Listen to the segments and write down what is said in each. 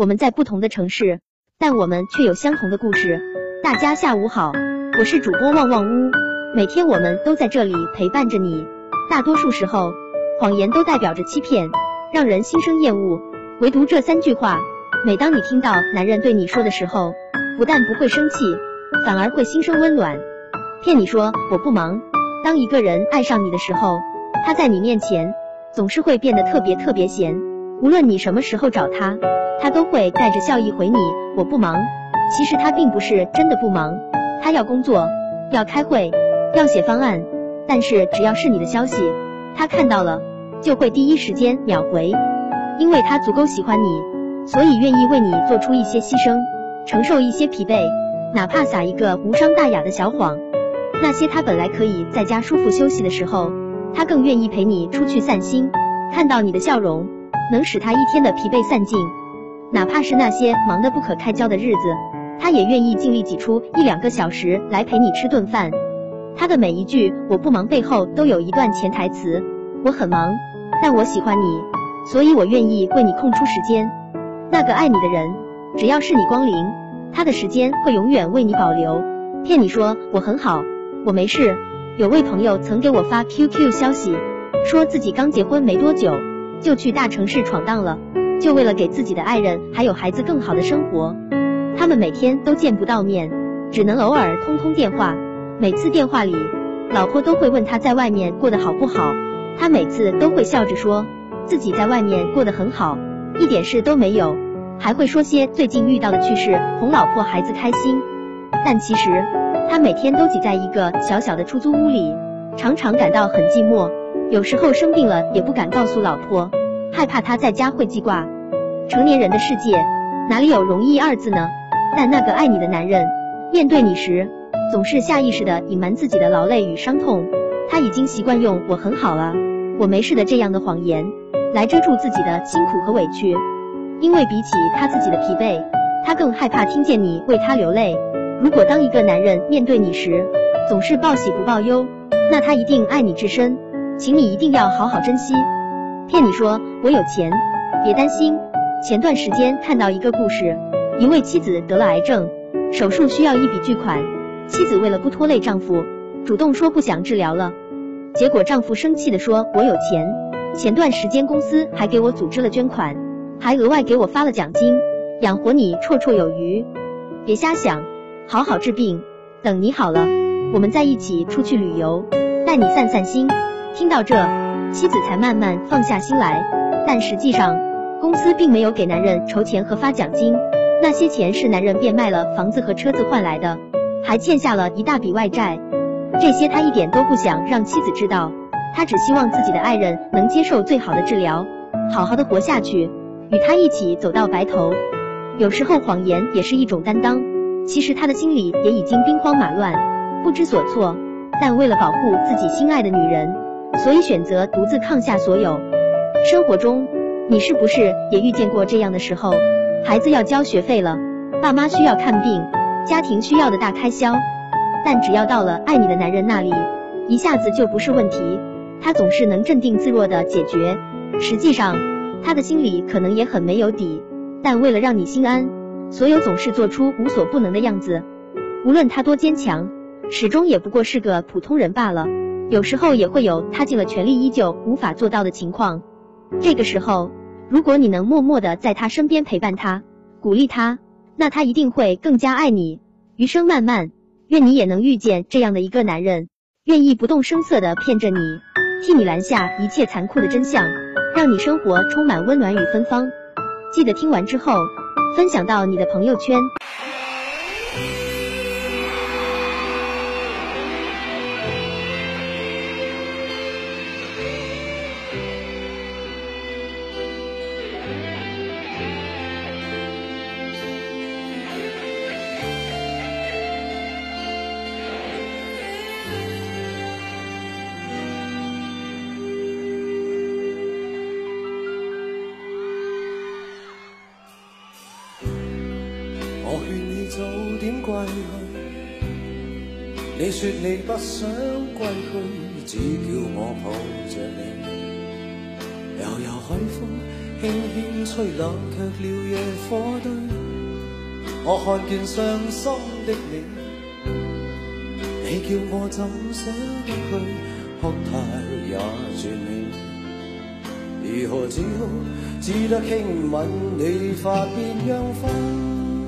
我们在不同的城市，但我们却有相同的故事。大家下午好，我是主播旺旺屋，每天我们都在这里陪伴着你。大多数时候，谎言都代表着欺骗，让人心生厌恶。唯独这三句话，每当你听到男人对你说的时候，不但不会生气，反而会心生温暖。骗你说我不忙。当一个人爱上你的时候，他在你面前总是会变得特别特别闲，无论你什么时候找他，他都会带着笑意回你我不忙。其实他并不是真的不忙，他要工作，要开会，要写方案，但是只要是你的消息，他看到了就会第一时间秒回，因为他足够喜欢你，所以愿意为你做出一些牺牲，承受一些疲惫，哪怕撒一个无伤大雅的小谎。那些他本来可以在家舒服休息的时候，他更愿意陪你出去散心。看到你的笑容，能使他一天的疲惫散尽。哪怕是那些忙得不可开交的日子，他也愿意尽力挤出一两个小时来陪你吃顿饭。他的每一句“我不忙”背后都有一段潜台词：我很忙，但我喜欢你，所以我愿意为你空出时间。那个爱你的人，只要是你光临，他的时间会永远为你保留。骗你说我很好。我没事。有位朋友曾给我发 QQ 消息，说自己刚结婚没多久，就去大城市闯荡了，就为了给自己的爱人还有孩子更好的生活。他们每天都见不到面，只能偶尔通通电话。每次电话里，老婆都会问他在外面过得好不好，他每次都会笑着说自己在外面过得很好，一点事都没有，还会说些最近遇到的趣事哄老婆孩子开心。但其实。他每天都挤在一个小小的出租屋里，常常感到很寂寞。有时候生病了也不敢告诉老婆，害怕她在家会记挂。成年人的世界哪里有容易二字呢？但那个爱你的男人，面对你时，总是下意识的隐瞒自己的劳累与伤痛。他已经习惯用“我很好了，我没事的”这样的谎言来遮住自己的辛苦和委屈，因为比起他自己的疲惫，他更害怕听见你为他流泪。如果当一个男人面对你时总是报喜不报忧，那他一定爱你至深，请你一定要好好珍惜。骗你说我有钱，别担心。前段时间看到一个故事，一位妻子得了癌症，手术需要一笔巨款，妻子为了不拖累丈夫，主动说不想治疗了。结果丈夫生气的说：“我有钱，前段时间公司还给我组织了捐款，还额外给我发了奖金，养活你绰绰有余，别瞎想。”好好治病，等你好了，我们再一起出去旅游，带你散散心。听到这，妻子才慢慢放下心来。但实际上，公司并没有给男人筹钱和发奖金，那些钱是男人变卖了房子和车子换来的，还欠下了一大笔外债。这些他一点都不想让妻子知道，他只希望自己的爱人能接受最好的治疗，好好的活下去，与他一起走到白头。有时候谎言也是一种担当。其实他的心里也已经兵荒马乱，不知所措，但为了保护自己心爱的女人，所以选择独自抗下所有。生活中，你是不是也遇见过这样的时候？孩子要交学费了，爸妈需要看病，家庭需要的大开销，但只要到了爱你的男人那里，一下子就不是问题，他总是能镇定自若的解决。实际上，他的心里可能也很没有底，但为了让你心安。所有总是做出无所不能的样子，无论他多坚强，始终也不过是个普通人罢了。有时候也会有他尽了全力依旧无法做到的情况。这个时候，如果你能默默的在他身边陪伴他，鼓励他，那他一定会更加爱你。余生漫漫，愿你也能遇见这样的一个男人，愿意不动声色的骗着你，替你拦下一切残酷的真相，让你生活充满温暖与芬芳。记得听完之后。分享到你的朋友圈。归去，你说你不想归去，只叫我抱着你。悠悠海风轻轻吹冷却了。野火堆。我看见伤心的你，你叫我怎舍得去？哭太也绝美，如何只好只得轻吻你发边，让风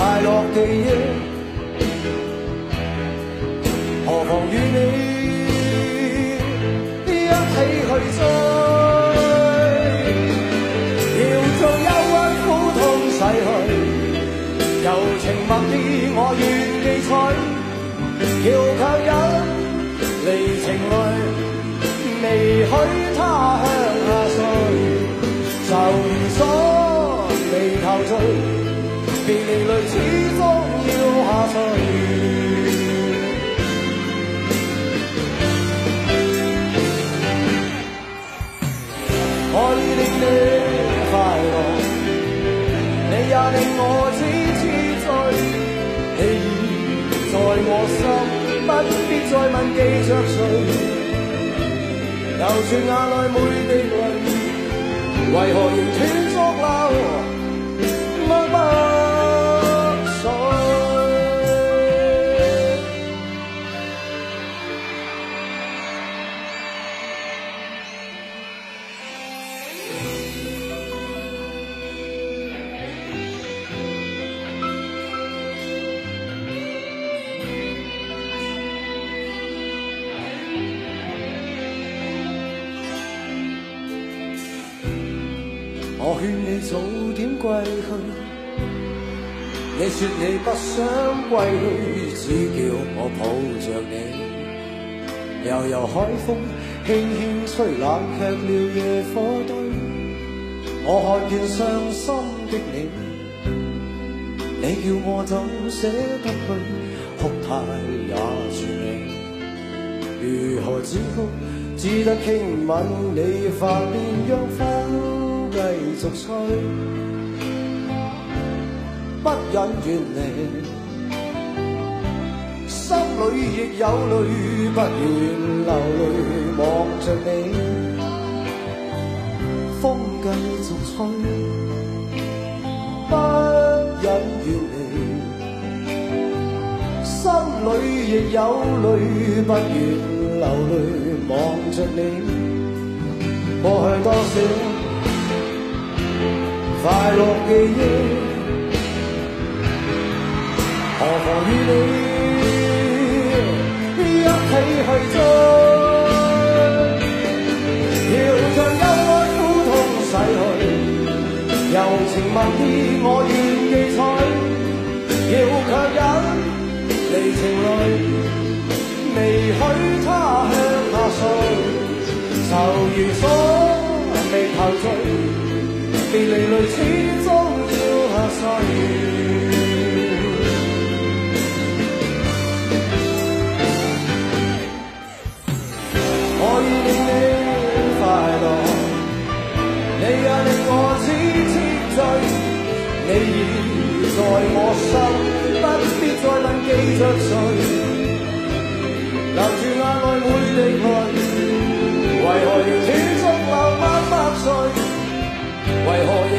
快乐记忆，何妨与你一？起去追，要将忧郁苦痛洗去，柔情蜜意我愿记取，要强忍离情泪，未许令我痴痴醉。你已在我心，不必再问记着谁。流住眼内每滴泪，为何仍断续流？默默。我劝你早点归去，你说你不想归去，只叫我抱着你。悠悠海风轻轻吹，冷却了野火堆。我看见伤心的你，你叫我怎舍得去？哭太也绝美，如何止哭？只得轻吻你发边，让风。继续吹，不忍远离，心里亦有泪，不愿流泪望着你。风继续吹，不忍远离，心里亦有泪，不愿流泪望着你。过去多少？快乐记忆，何妨与你一起去追？要将忧郁苦痛洗去，柔情蜜意我愿记取，要强忍离情泪，未许他向下垂，愁如锁，是离泪始终要下垂，我已令你快乐，你也令我痴痴醉，你已在我心，不必再问记着谁，留住眼内每滴泪，为何仍？为何